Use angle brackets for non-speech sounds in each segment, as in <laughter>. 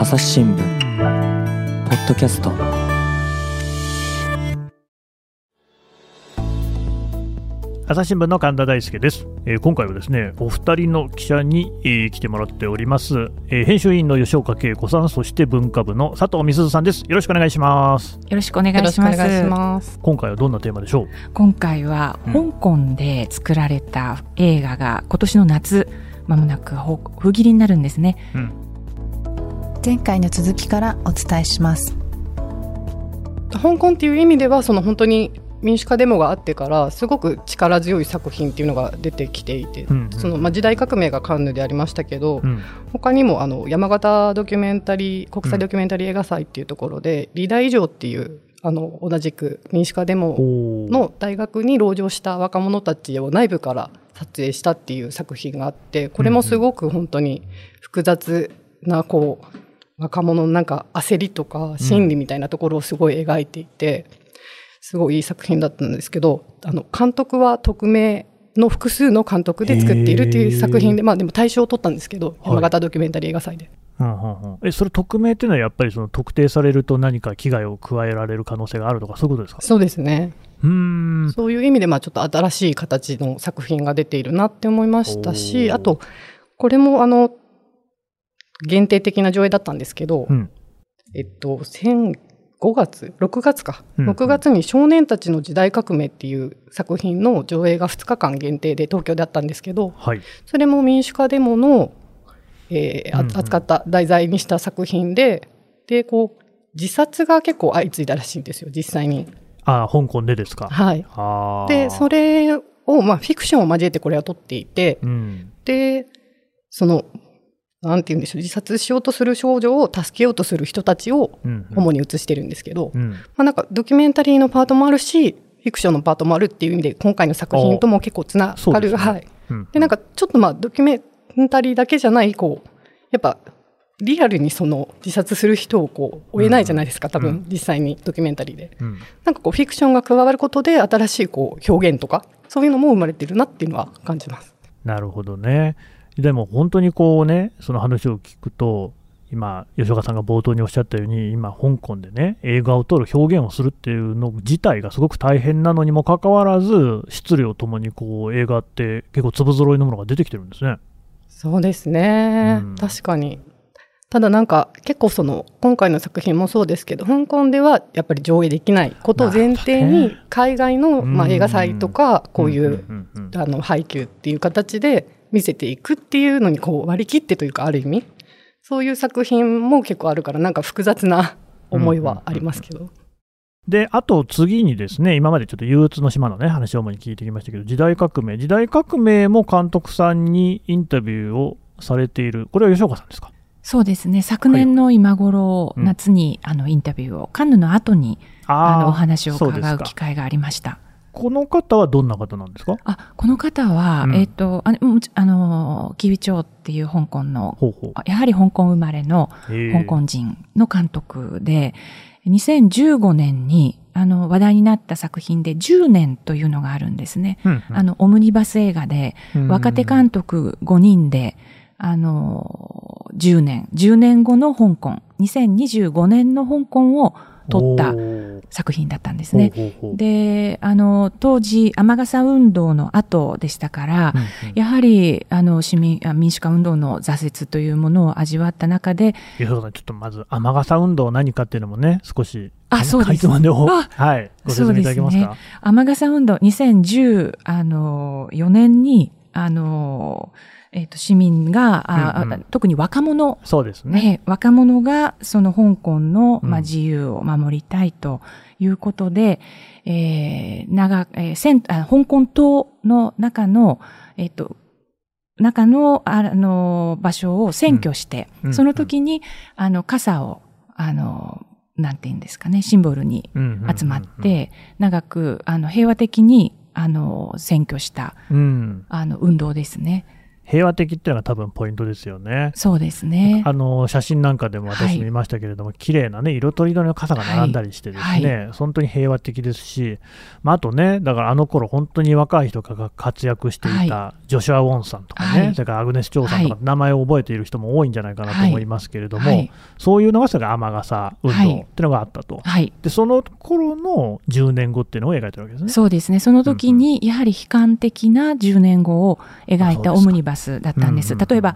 朝日新聞ポッドキャスト。朝日新聞の神田大輔です、えー今回はですねお二人の記者に、えー来てもらっております、えー編集員の吉岡恵子さんそして文化部の佐藤美鈴さんです。よろしくお願いします。よろしくお願いします。願いします。今回はどんなテーマでしょう？今回はうん。香港で作られた映画が今年の夏、まもなくほ封切りになるんですね。前回の続きからお伝えします。香港っていう意味ではその本当に民主化デモがあってからすごく力強い作品っていうのが出てきていて、うんうん。そのまあ、時代革命がカンヌでありましたけど、うん。他にもあの山形ドキュメンタリー国際ドキュメンタリー映画祭っていうところで、リーダー以上っていうあの同じく民主化デモの大学に籠城した若者たちを内部から撮影したっていう作品があってこれもすごく本当に複雑なこう若者のなんか焦りとか心理みたいなところをすごい描いていて、すごいいい作品だったんですけどあの監督は匿名の複数の監督で作っているっていう作品でまあでも大賞を取ったんですけど、山形ドキュメンタリー映画祭で。うんうんうん。えそれ匿名っていうのはやっぱりその特定されると何か危害を加えられる可能性があるとかそういうことですか？そうですね。うーん。そういう意味で、まあ、ちょっと新しい形の作品が出ているなって思いましたし、あと、これも、あの、限定的な上映だったんですけど、うん。えっと、先5月、6月か、うん6月に少年たちの時代革命っていう作品の上映が2日間限定で東京であったんですけど、はい。それも民主化デモの、えーあうんうん。扱った題材にした作品で、で、こう、自殺が結構相次いだらしいんですよ、実際に。あ香港でですか？はい。で、それを、まあ、フィクションを交えてこれは撮っていて、うん。で、その、なんて言うんでしょう、自殺しようとする少女を助けようとする人たちをうんうん主に映してるんですけど、うんまあ、なんかドキュメンタリーのパートもあるし、フィクションのパートもあるっていう意味で、今回の作品とも結構つながる。はい。うんで、なんかちょっとまあ、ドキュメンタリーだけじゃない、こう、やっぱ、リアルにその自殺する人をこう追えないじゃないですか、多う分実際にドキュメンタリーで。うんなんかこうフィクションが加わることで新しいこう表現とかそういうのも生まれてるなっていうのは感じます。なるほどね。でも本当にこうね、その話を聞くと、今、吉岡さんが冒頭におっしゃったように、今、香港でね、映画を撮る、表現をするっていうの自体がすごく大変なのにもかかわらず、質量ともにこう映画って結構粒揃いのものが出てきてるんですね。そうですね、うん。確かに。ただなんか結構その今回の作品もそうですけど香港ではやっぱり上映できないことを前提に海外のまあうん。映画祭とかこういうあの配給っていう形で見せていくっていうのにこう割り切ってというかある意味。そういう作品も結構あるからなんか複雑な思いはありますけど。で、あと次にですね、今までちょっと憂鬱の島のね、話を主に聞いてきましたけど、時代革命、時代革命も監督さんにインタビューをされている、これは吉岡さんですか？そうですね。昨年の今頃、うん。夏にあのインタビューを、カンヌの後にあのお話を伺う機会がありました。この方はどんな方なんですか？あ、この方は、うん。えっ、と、ああの、キウイチョウっていう香港の。やはり香港生まれの香港人の監督で、2015年にあの話題になった作品で10年というのがあるんですね。うんうん。あの、オムニバス映画で、うん若手監督5人で、あの、10年、10年後の香港、2025年の香港を撮った作品だったんですね。で、あの、当時、雨傘運動の後でしたから、うんうん。やはり、あの、市民、あ民主化運動の挫折というものを味わった中で、吉岡さん、ちょっとまず、雨傘運動何かっていうのもね、少し、あそうです。かいつまはい、ご説明いただけますそうか。雨傘運動2014あの4年に、あの、えっ、と、市民が、あうんうん。特に若者、そうですね。ね、若者がその香港の、まあ、うん自由を守りたいということで、えー長えーせんあ香港島の中の、えっ、と、中の、あの、場所を占拠して、うん。その時に、あの、傘を、あの、なんて言うんですかね、シンボルにうんうんうんうん。集まっ、て、長く、あの、平和的に、あの、占拠した、うん、あの、運動ですね。平和的っていうのが多分ポイントですよね。そうですね。あの写真なんかでもはい私見ましたけれども、綺麗なね、色とりどりの傘が並んだりしてですね、はい本当に平和的ですし、まあ、あとね、だからあの頃本当に若い人が活躍していたジョシュア・ウォンさんとかね、はいそれからアグネス・チョウさんとか、はい名前を覚えている人も多いんじゃないかなと思いますけれども、はい。そういうのがそれが雨傘運動っていうのがあったと。はい。で、その頃の10年後っていうのを描いてるわけですね。そうですね。その時に、やはり悲観的な10年後を描いたオムニバスだったんです。うんうんうん例えば、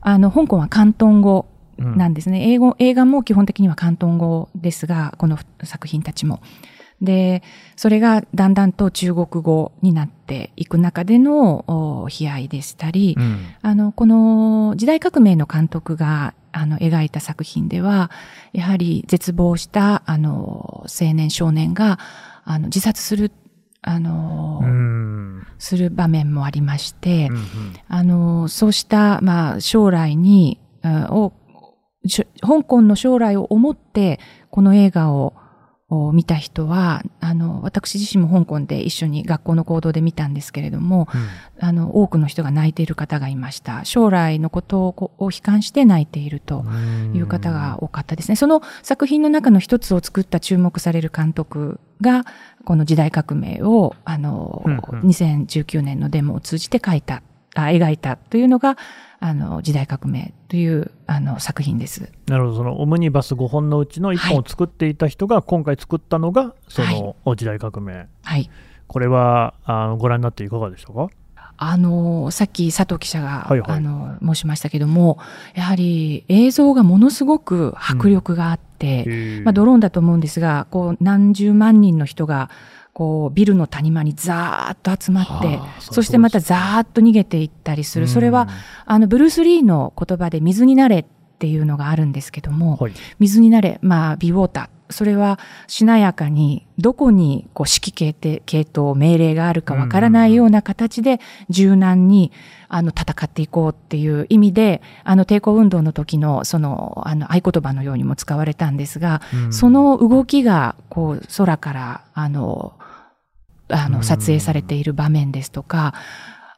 あの、香港は広東語うんなんですね。英語、映画も基本的には広東語ですが、この作品たちも。で、それがだんだんと中国語になっていく中でのお悲哀でしたり、うんあの、この時代革命の監督が、あの、描いた作品では、やはり絶望した、あの、青年少年が、あの、自殺する、あの、うん。する場面もありまして、うんうん。あの、そうした、まあ、将来に、あを、しょ香港の将来を思って、この映画をを見た人は、あの、私自身も香港で一緒に学校の行動で見たんですけれども、あの、多くの人が泣いている方がいました。将来のことを悲観して泣いているとうんいう方が多かったですね。その作品の中の一つを作った注目される監督が、この時代革命を、あの、うんうん2019年のデモを通じて書いた、あ描いたというのが、あの、時代革命という、あの、作品です。なるほど、そのオムニバス5本のうちの1本を作っていた人が、今回作ったのが、その時代革命。はい。これはあのご覧になっていかがでしたか？あの、さっき佐藤記者が、はいはい。あの、申しましたけども、やはり映像がものすごく迫力があって、まあ、ドローンだと思うんですが、こう、何十万人の人が、こう、ビルの谷間にザーッと集まって、はあそしてまたザーッと逃げていったりする。それは、あの、ブルース・リーの言葉で水になれっていうのがあるんですけども、はい。水になれ、まあ、ビウォーター。それはしなやかに、どこにこう指揮系統系統、命令があるかわからないような形で柔軟にあの戦っていこうっていう意味で、あの抵抗運動の時のそのあの合言葉のようにも使われたんですが、うんその動きがこう空からあの、あうん。の撮影されている場面ですとか、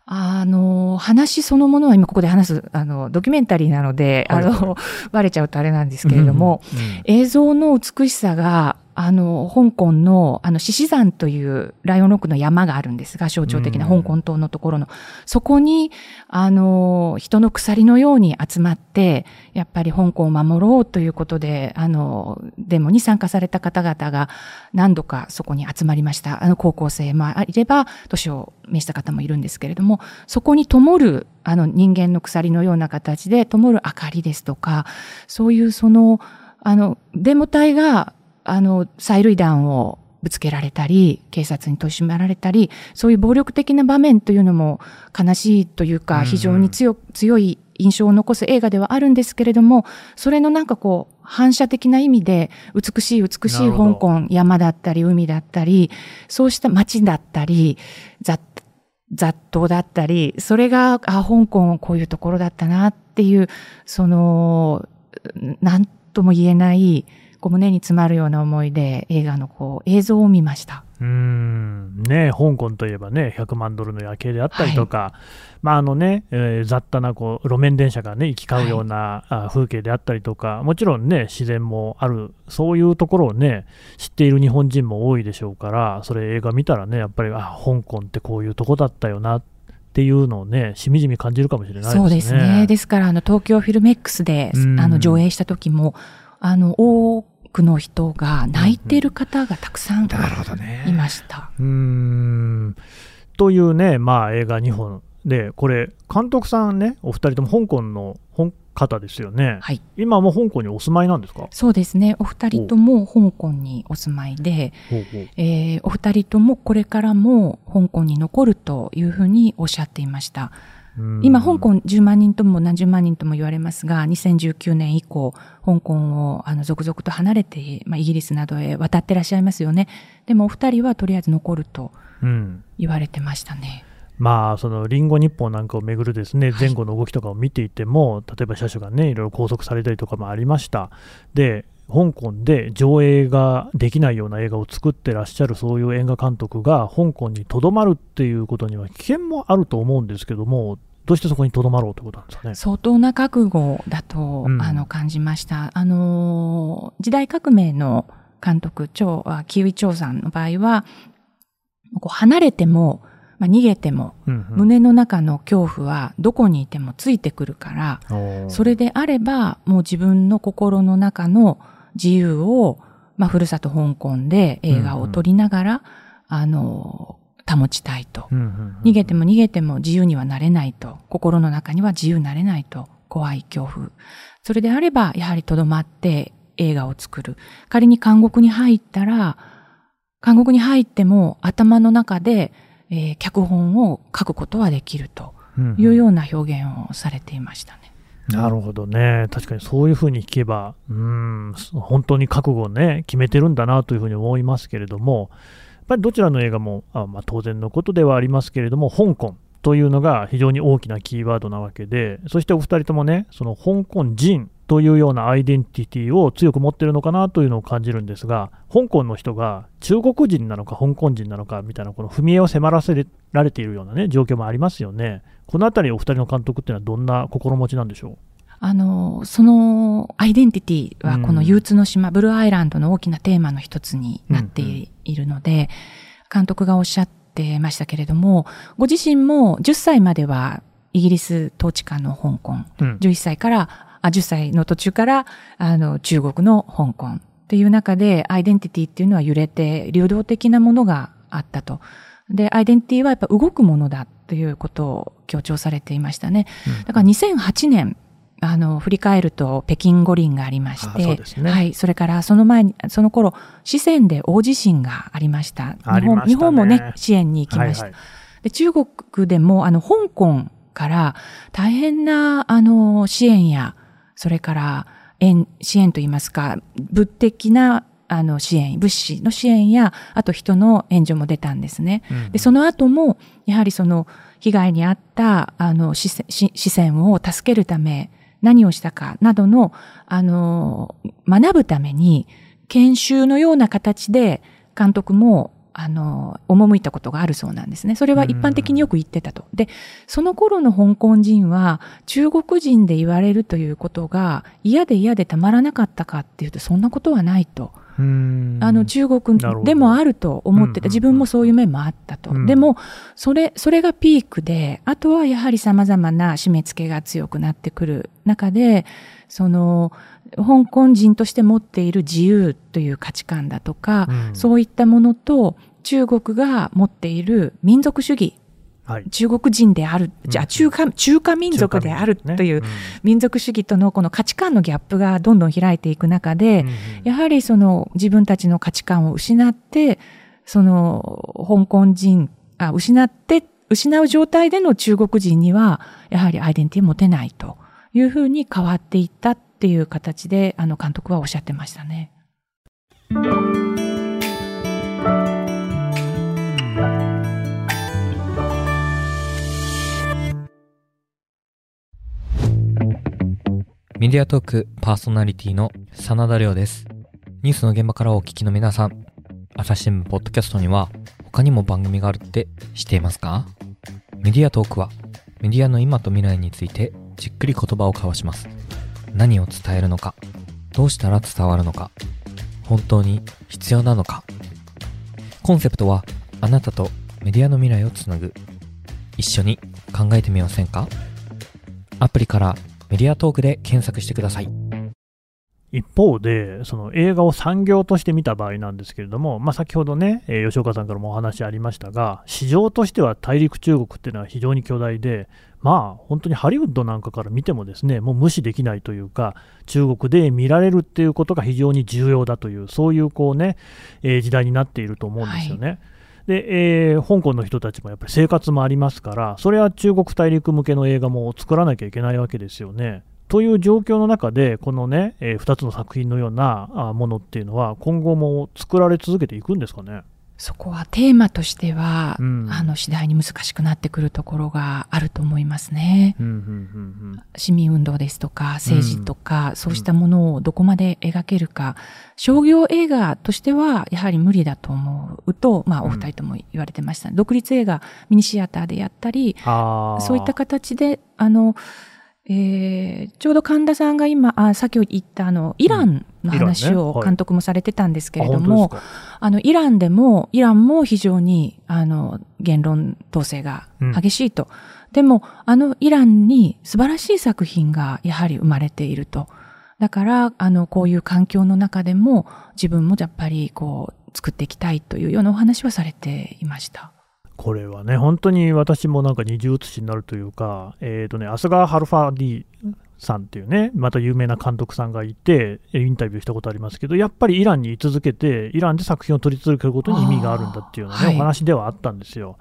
あの、話そのものは今ここで話す、あの、ドキュメンタリーなので、はい。あの、バレちゃうとあれなんですけれども、うんうん。映像の美しさが、あの、香港の、あの、獅子山というライオンロックの山があるんですが、象徴的なうん香港島のところの、そこに、あの、人の鎖のように集まって、やっぱり香港を守ろうということで、あの、デモに参加された方々が何度かそこに集まりました。あの、高校生もいれば、年を召した方もいるんですけれども、そこに灯る、あの、人間の鎖のような形で灯る明かりですとか、そういうその、あの、デモ隊が、あの、催涙弾をぶつけられたり、警察に取り締まられたり、そういう暴力的な場面というのも悲しいというか、ん非常に強強い印象を残す映画ではあるんですけれども、それのなんかこう、反射的な意味で、美しい美しない香港、山だったり、海だったり、そうした街だったり、雑雑踏だったり、それが、あ、香港こういうところだったなっていう、その、なんとも言えない、こう胸に詰まるような思いで映画のこう映像を見ました。うーん。ね、香港といえばね、100万ドルの夜景であったりとか、まああのねえー雑多なこう路面電車が、ね、行き交うような、あ風景であったりとか、もちろんね、自然もある、そういうところをね、知っている日本人も多いでしょうから、それ映画見たらね、やっぱり、あ香港ってこういうとこだったよなっていうのをね、しみじみ感じるかもしれないですね。そうですね。ですから、あの、東京フィルメックスで、うん。あの、上映した時も、あの、多くの人が泣いている方がたくさん。いました。うーんというね、まあ、映画2本で、これ、監督さんね、お二人とも香港の本方ですよね、はい。今も香港にお住まいなんですか？そうですね。お二人とも香港にお住まいで、お二人ともこれからも香港に残るというふうにおっしゃっていました。今、香港10万人とも何十万人とも言われますが、2019年以降、香港をあの続々と離れて、まあ、イギリスなどへ渡ってらっしゃいますよね。でもお二人はとりあえず残るとうん言われてましたね。まあ、そのリンゴ日報なんかをめぐるですねはい前後の動きとかを見ていても、例えば車種がね、いろいろ拘束されたりとかもありました。で香港で上映ができないような映画を作ってらっしゃるそういう映画監督が香港にとどまるっていうことには危険もあると思うんですけども、どうしてそこにとどまろうということなんですかね？相当な覚悟だと、うんあの感じました。あの時代革命の監督、張、あキウイ張さんの場合は、こう離れても、まあ、逃げても、うんうん胸の中の恐怖はどこにいてもついてくるから、それであれば、もう自分の心の中の自由を、まあ、ふるさと香港で映画を撮りながら、あの、保ちたいと。うんうんうん逃げても逃げても自由にはなれないと。心の中には自由になれないと。怖い恐怖。それであれば、やはりとどまって映画を作る。仮に監獄に入ったら、監獄に入っても頭の中で、えー脚本を書くことはできるとうんうんいうような表現をされていましたね。なるほどね。確かにそういうふうに聞けば、うん、本当に覚悟をね、決めてるんだなというふうに思いますけれども、やっぱりどちらの映画も、あまあ、当然のことではありますけれども、香港というのが非常に大きなキーワードなわけで、そしてお二人ともね、その香港人というようなアイデンティティを強く持ってるのかなというのを感じるんですが、香港の人が中国人なのか香港人なのかみたいな、この踏み絵を迫らせられているようなね、状況もありますよね。このあたりお二人の監督っていうのはどんな心持ちなんでしょう？あの、そのアイデンティティはこの憂鬱の島、ブルーアイランドの大きなテーマの一つになっているので、監督がおっしゃってましたけれども、ご自身も10歳まではイギリス統治下の香港、うん。11歳から、あ、10歳の途中から、あの、中国の香港っていう中で、アイデンティティっていうのは揺れて、流動的なものがあったと。で、アイデンティティはやっぱ動くものだということを強調されていましたね。だから2008年、あの、振り返ると北京五輪がありましあて、ねはい、それからその前に、その頃、四川で大地震がありました。日本ね日本もね、支援に行きました。はいはいで中国でも、あの、香港から大変な、あの、支援や、それから、援支援といいますか、物的な、あの、支援、物資の支援や、あと人の援助も出たんですね。うんで、その後も、やはりその、被害に遭った、あの、視線視視線を助けるため、何をしたかなどの、あの、学ぶために、研修のような形で、監督も、あの、赴いたことがあるそうなんですね。それは一般的によく言ってたと。で、その頃の香港人は、中国人で言われるということが嫌で嫌でたまらなかったかっていうと、そんなことはないと。あの中国でもあると思ってた。自分もそういう面もあったと。うん。でも、それ、それがピークで、あとはやはり様々な締め付けが強くなってくる中で、その、香港人として持っている自由という価値観だとか、うん。そういったものと中国が持っている民族主義、はい。中国人である、じゃあ中華、中華民族であるという民族主義とのこの価値観のギャップがどんどん開いていく中で、やはりその自分たちの価値観を失って、その香港人、あ失って、失う状態での中国人には、やはりアイデンティティ持てないというふうに変わっていったっていう形で、あの監督はおっしゃってましたね。メディアトークパーソナリティの真田亮です。ニュースの現場からお聞きの皆さん、朝日新聞ポッドキャストには他にも番組があるって知っていますか？メディアトークはメディアの今と未来についてじっくり言葉を交わします。何を伝えるのか、どうしたら伝わるのか、本当に必要なのか。コンセプトはあなたとメディアの未来をつなぐ。一緒に考えてみませんか？アプリからメディアトークで検索してください。一方で、その映画を産業として見た場合なんですけれども、まあ、先ほどね、えー吉岡さんからもお話ありましたが、市場としては大陸中国っていうのは非常に巨大で、まあ、本当にハリウッドなんかから見てもですね、もう無視できないというか、中国で見られるっていうことが非常に重要だという、そういうこうね、えー時代になっていると思うんですよね。で、えー香港の人たちもやっぱり生活もありますから、それは中国大陸向けの映画も作らなきゃいけないわけですよね。という状況の中で、このね、え2つの作品のようなものっていうのは、今後も作られ続けていくんですかね？そこはテーマとしては、うん。あの次第に難しくなってくるところがあると思いますね。うんうんうん市民運動ですとか政治とか、そうしたものをどこまで描けるか、商業映画としてはやはり無理だと思うと、まあお二人とも言われてました、独立映画ミニシアターでやったり、そういった形で、あの、えーちょうど神田さんが今、あ先ほど言ったあの、イランの話をはい監督もされてたんですけれどあも、本当ですか？あの、イランでも、イランも非常に、あの、言論統制が激しいと。でも、あの、イランに素晴らしい作品がやはり生まれていると。だから、あの、こういう環境の中でも、自分もやっぱり、こう、作っていきたいというようなお話はされていました。これはね、本当に私もなんか二重写しになるというか、えっ、とね、アスガー・ファルハディさんっていうね、また有名な監督さんがいて、インタビューしたことありますけど、やっぱりイランに居続けて、イランで作品を撮り続けることに意味があるんだっていうような、ねお話ではあったんですよ。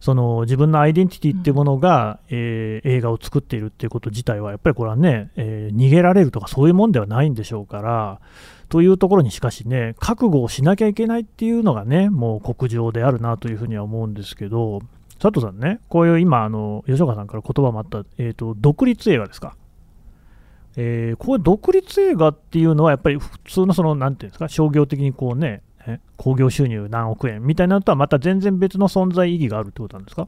その自分のアイデンティティっていうものが、えー映画を作っているっていうこと自体は、やっぱりこれはね、えー逃げられるとかそういうもんではないんでしょうから、というところにしかしね、覚悟をしなきゃいけないっていうのがね、もう国情であるなというふうには思うんですけど、佐藤さんね、こういう今、あの吉岡さんから言葉もあった、えーと、独立映画ですか。えーこういう独立映画っていうのは、やっぱり普通のその、なんていうんですか、商業的にこうね、え興行収入何億円みたいなのとはまた全然別の存在意義があるってことなんですか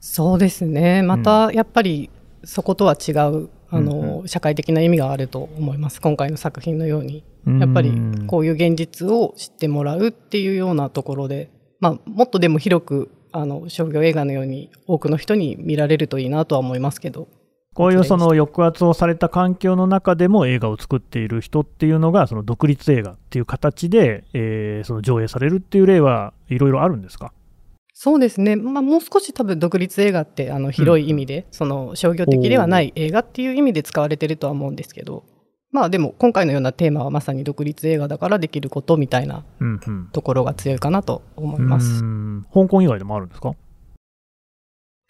そうですね。また、やっぱり、そことは違う、あの、うん社会的な意味があると思います。今回の作品のように。やっぱりうん、こういう現実を知ってもらうっていうようなところで、まあ、もっとでも広く、あの、商業映画のように多くの人に見られるといいなとは思いますけど。こういうその抑圧をされた環境の中でも映画を作っている人っていうのが、その独立映画っていう形で、えーその上映されるっていう例はいろいろあるんですか？そうですね。まあ、もう少し多分独立映画って、あの、広い意味で、その商業的ではない映画っていう意味で使われてるとは思うんですけど、まあでも今回のようなテーマはまさに独立映画だからできることみたいなうんうん。ところが強いかなと思います。うん香港以外でもあるんですか？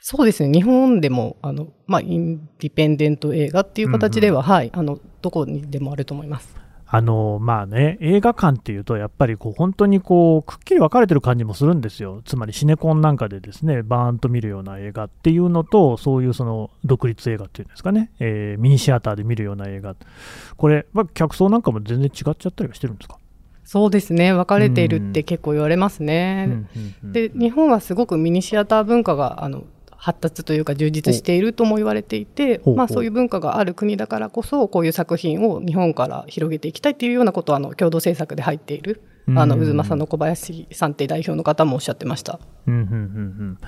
そうですね。日本でも、あの、まあ、インディペンデント映画っていう形では、はい、あの、どこにでもあると思います。あのまあね、映画館っていうと、やっぱりこう本当にこうくっきり分かれてる感じもするんですよ、つまりシネコンなんかでですねバーンと見るような映画っていうのと、そういうその独立映画っていうんですかね、えーミニシアターで見るような映画、これ、まあ、客層なんかも全然違っちゃったりはしてるんですか、そうですね。分かれているって結構言われますね。で、日本はすごくミニシアター文化が、あの、発達というか充実しているとも言われていてまあそういう文化がある国だからこそ、こういう作品を日本から広げていきたいっていうようなことは、あの、共同制作で入っている、あの、うん渦政の小林さんって代表の方もおっしゃってました。うんうんうんうん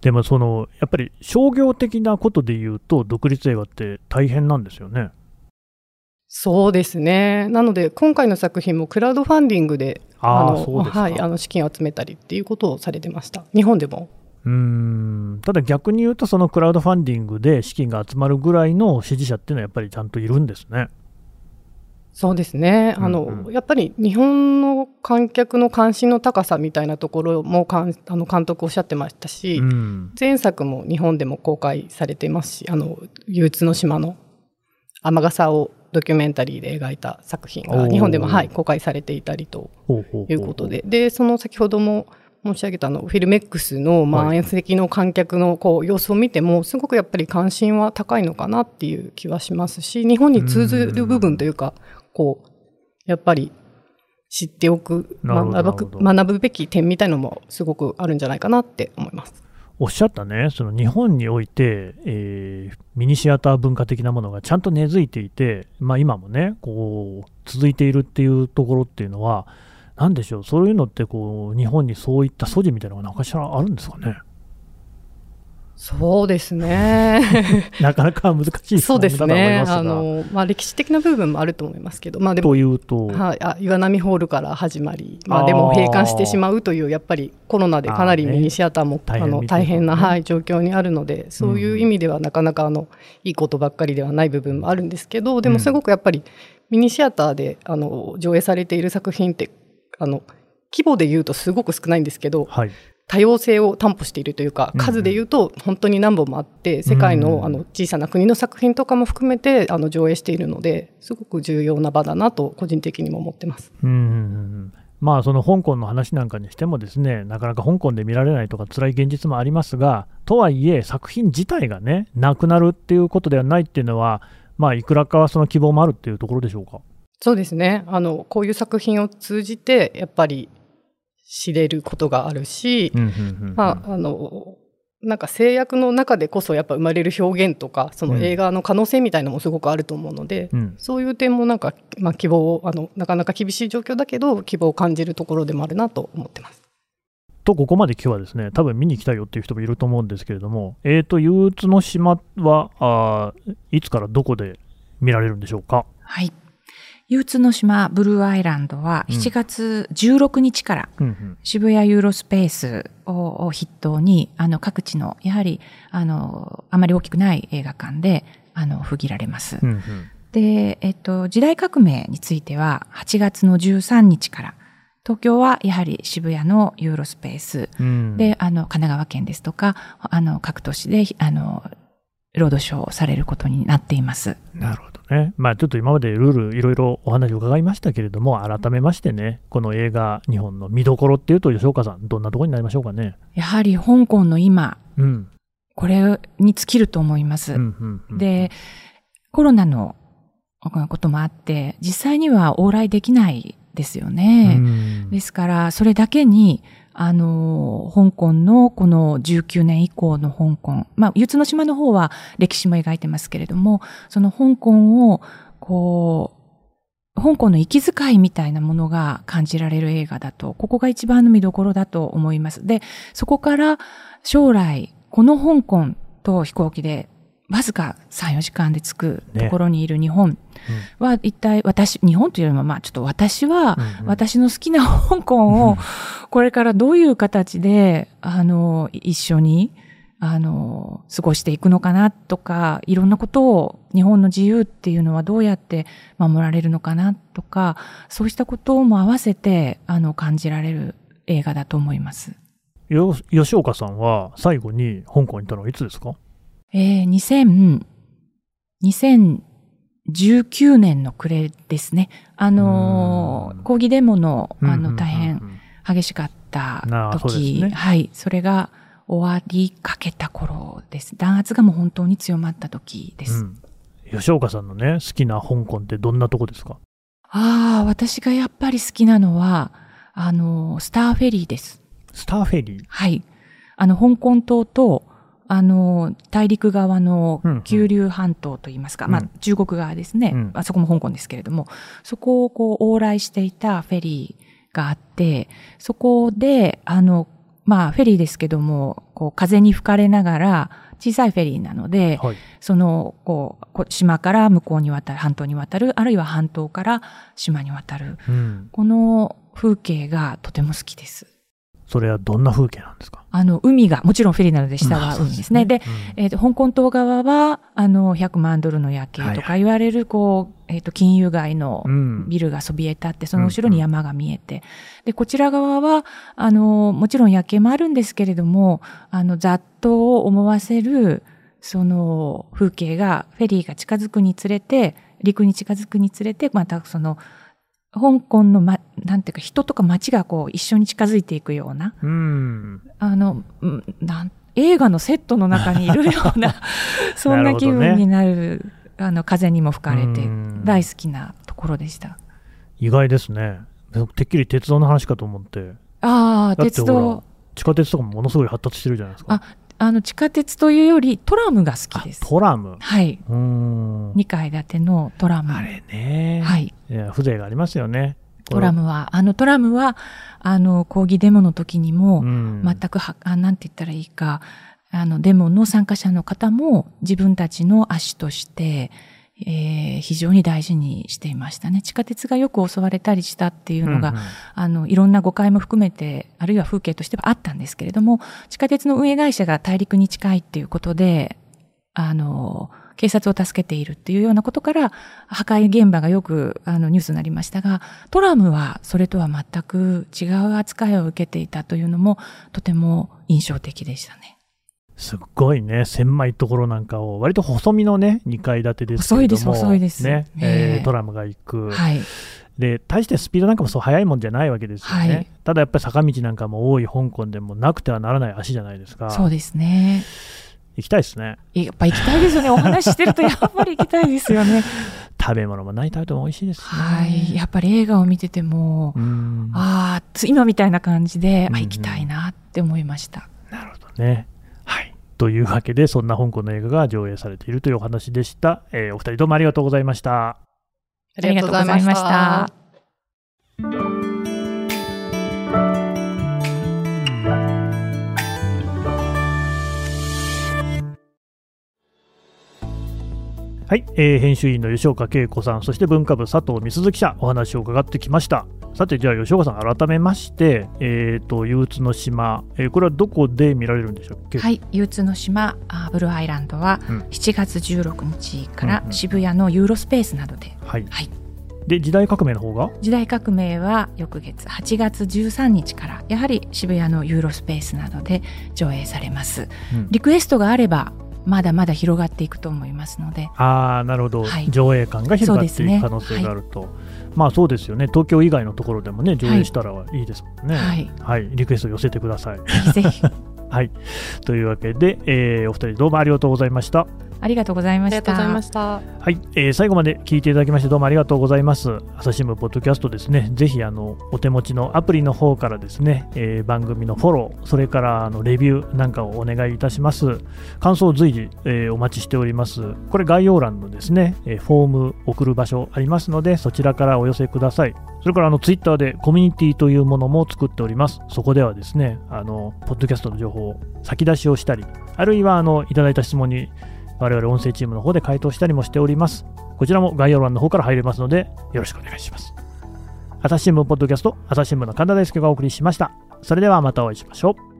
でもその、やっぱり商業的なことで言うと、独立映画って大変なんですよね。そうですね。なので、今回の作品もクラウドファンディングで、あーのはい、あの資金を集めたりっていうことをされてました。日本でも。うーん。ただ逆に言うと、そのクラウドファンディングで資金が集まるぐらいの支持者っていうのはやっぱりちゃんといるんですね。そうですね。あの、うんうん。やっぱり日本の観客の関心の高さみたいなところもかんあの監督おっしゃってましたし、うん。前作も日本でも公開されていますし、あの、憂鬱の島の雨傘をドキュメンタリーで描いた作品が日本でも、はい、公開されていたりということで、で、その先ほども申し上げたあのフィルメックスの満員席の観客のこう様子を見ても、すごくやっぱり関心は高いのかなっていう気はしますし、日本に通ずる部分というか、こう、やっぱり知っておく、学ぶ学ぶべき点みたいのもすごくあるんじゃないかなって思います。おっしゃったね、その日本において、えーミニシアター文化的なものがちゃんと根付いていて、まあ、今もね、こう続いているっていうところっていうのは、なんでしょう、そういうのってこう、日本にそういった素地みたいなのが何かしらあるんですかね？そうですね。<laughs> なかなか難しいそうです問だと思いね。ますが。あの、まあ歴史的な部分もあると思いますけど、まあでもというと、はい、あ岩波ホールから始まり、まあでも閉館してしまうというやっぱりコロナでかなりミニシアターもあ、大変の大変な、はい、状況にあるのでそういう意味ではなかなかあのいいことばっかりではない部分もあるんですけどでもすごくやっぱりミニシアターであの上映されている作品ってあの規模で言うとすごく少ないんですけどはい、多様性を担保しているというか数で言うと本当に何本もあって世界うんのあの小さな国の作品とかも含めてあの上映しているのですごく重要な場だなと個人的にも思ってます。うんうんうんまあ、その香港の話なんかにしても、ですねなかなか香港で見られないとか、辛い現実もありますが、とはいえ、作品自体がね、なくなるっていうことではないっていうのは、まあ、いくらかはその希望もあるっていうところでしょうか？そうですね。あの、こういう作品を通じて、やっぱり知れることがあるし、まあ、あの、なんか制約の中でこそやっぱ生まれる表現とかその映画の可能性みたいなのもすごくあると思うので、うん、そういう点もなんか、まあ、希望をあのなかなか厳しい状況だけど希望を感じるところでもあるなと思ってます。とここまで今日はですね多分見に来たよっていう人もいると思うんですけれども、えーと、憂鬱の島はあいつからどこで見られるんでしょうか？はい憂鬱の島ブルーアイランドは7月16日から渋谷ユーロスペースを筆頭にあの各地のやはりあのあまり大きくない映画館であの封切られます。で、えっと、時代革命については8月の13日から東京はやはり渋谷のユーロスペース、うん、で、あの、神奈川県ですとか、あの、各都市で、あの、ロードショーされることになっています。なるほどね。まあちょっと今までルールいろいろお話を伺いましたけれども、改めましてね、この映画日本の見どころっていうと、吉岡さん、どんなところになりましょうかね。やはり香港の今、うん、これに尽きると思います。で、コロナのこともあって、実際には往来できないですよね。ですから、それだけに、あの、香港のこの19年以降の香港、まあ、ゆつの島の方は歴史も描いてますけれども、その香港を、こう、香港の息遣いみたいなものが感じられる映画だと、ここが一番の見どころだと思います。で、そこから将来、この香港と飛行機でわずか3、4時間で着くところにいる日本は一体私、日本というよりもまあちょっと私は私の好きな香港を <laughs> これからどういう形であの一緒にあの過ごしていくのかなとかいろんなことを日本の自由っていうのはどうやって守られるのかなとかそうしたことも合わせてあの感じられる映画だと思います。吉岡さんは最後に香港に行ったのはいつですか？えー、2000、2019年の暮れですね。あの抗議デモの、あの、大変激しかった時、ね、はい、それが終わりかけた頃です。弾圧がもう本当に強まった時です。うん、吉岡さんのね、好きな香港ってどんなとこですか？ああ、私がやっぱり好きなのは、あの、スターフェリーです。スターフェリー？はい。あの、香港島と、あの、大陸側の九龍半島といいますか、うん、まあ中国側ですね、うん、あそこも香港ですけれども、そこをこう往来していたフェリーがあって、そこで、あの、まあフェリーですけども、こう風に吹かれながら、小さいフェリーなので、はい、その、こう、島から向こうに渡る、半島に渡る、あるいは半島から島に渡る、うん、この風景がとても好きです。それはどんな風景なんですか？あの、海が、もちろんフェリーなので下は海ですね。で、ね。うん、えっ、ー、と、香港島側は、あの、100万ドルの夜景とか言われる、こう、えっ、ー、と、金融街のビルがそびえ立って、その後ろに山が見えて、で、こちら側は、あの、もちろん夜景もあるんですけれども、あの、雑踏を思わせる、その風景が、フェリーが近づくにつれて、陸に近づくにつれて、またその、香港の、ま、なんていうか人とか街がこう一緒に近づいていくような、うん、あの、なん映画のセットの中にいるような <laughs> そんな気分になる、ね、あの風にも吹かれて大好きなところでした。意外ですね。てっきり鉄道の話かと思って。ああ、鉄道。地下鉄とかもものすごい発達してるじゃないですか。あ、あの地下鉄というよりトラムが好きです。トラムはい。うん。2階建てのトラム。あれね。はい。いや、風情がありますよね。トラムは、あのトラムは、あの、抗議デモの時にも、全くは、あなんて言ったらいいか、あの、デモの参加者の方も自分たちの足として、えー、非常に大事にしていましたね。地下鉄がよく襲われたりしたっていうのが、うんうん、あの、いろんな誤解も含めて、あるいは風景としてはあったんですけれども、地下鉄の運営会社が大陸に近いっていうことで、あの、警察を助けているっていうようなことから、破壊現場がよくあのニュースになりましたが、トラムはそれとは全く違う扱いを受けていたというのも、とても印象的でしたね。すっごいね、狭いところなんかを、割と細身のね、2階建てですけども、細いです、細いです。ね、えー、トラムが行く。はい。で大してスピードなんかもそう速いもんじゃないわけですよね、はいただやっぱり坂道なんかも多い香港でもなくてはならない足じゃないですかそうですね。行きたいですねやっぱ行きたいですよね。お話ししてると <laughs> やっぱり行きたいですよね。食べ物も何食べても美味しいですしねはい。やっぱり映画を見てても、うんああ、今みたいな感じで、あ、行きたいなって思いました。なるほどね。はい。というわけで、そんな香港の映画が上映されているというお話でした。えーお二人どうもありがとうございました。ありがとうございましたはい、えー編集員の吉岡恵子さん、そして文化部佐藤美鈴記者、お話を伺ってきました。さて、じゃあ吉岡さん、改めまして、えー、と憂鬱の島、えーこれはどこで見られるんでしょう？か、はい。憂鬱の島、あブルーアイランドはうん。7月16日からうんうん。渋谷のユーロスペースなどで、はい。はい。で時代革命の方が？時代革命は翌月8月13日からやはり渋谷のユーロスペースなどで上映されます。うん。リクエストがあればまだまだ広がっていくと思いますので、ああなるほど、はい。上映感が広がっていく可能性があると、まあそうですよね。東京以外のところでもね上映したらいいですもんね。はい、はい、リクエスト寄せてください。ぜひぜひ。<laughs> はい。というわけで、えーお二人どうもありがとうございましたありがとうございました。ありがとうございました。はい、えー最後まで聞いていただきましてどうもありがとうございます。朝日新聞ポッドキャストですね、ぜひあのお手持ちのアプリの方からですね、えー番組のフォロー、それからあのレビューなんかをお願いいたします。感想を随時、えーお待ちしております。これ概要欄のですね、えーフォーム送る場所ありますので、そちらからお寄せください。それからあのツイッターでコミュニティというものも作っております。そこではですね、あのポッドキャストの情報を先出しをしたり、あるいはあのいただいた質問に我々音声チームの方で回答したりもしております。こちらも概要欄の方から入れますので、よろしくお願いします。朝日新聞ポッドキャスト、朝日新聞の神田大輔がお送りしました。それではまたお会いしましょう。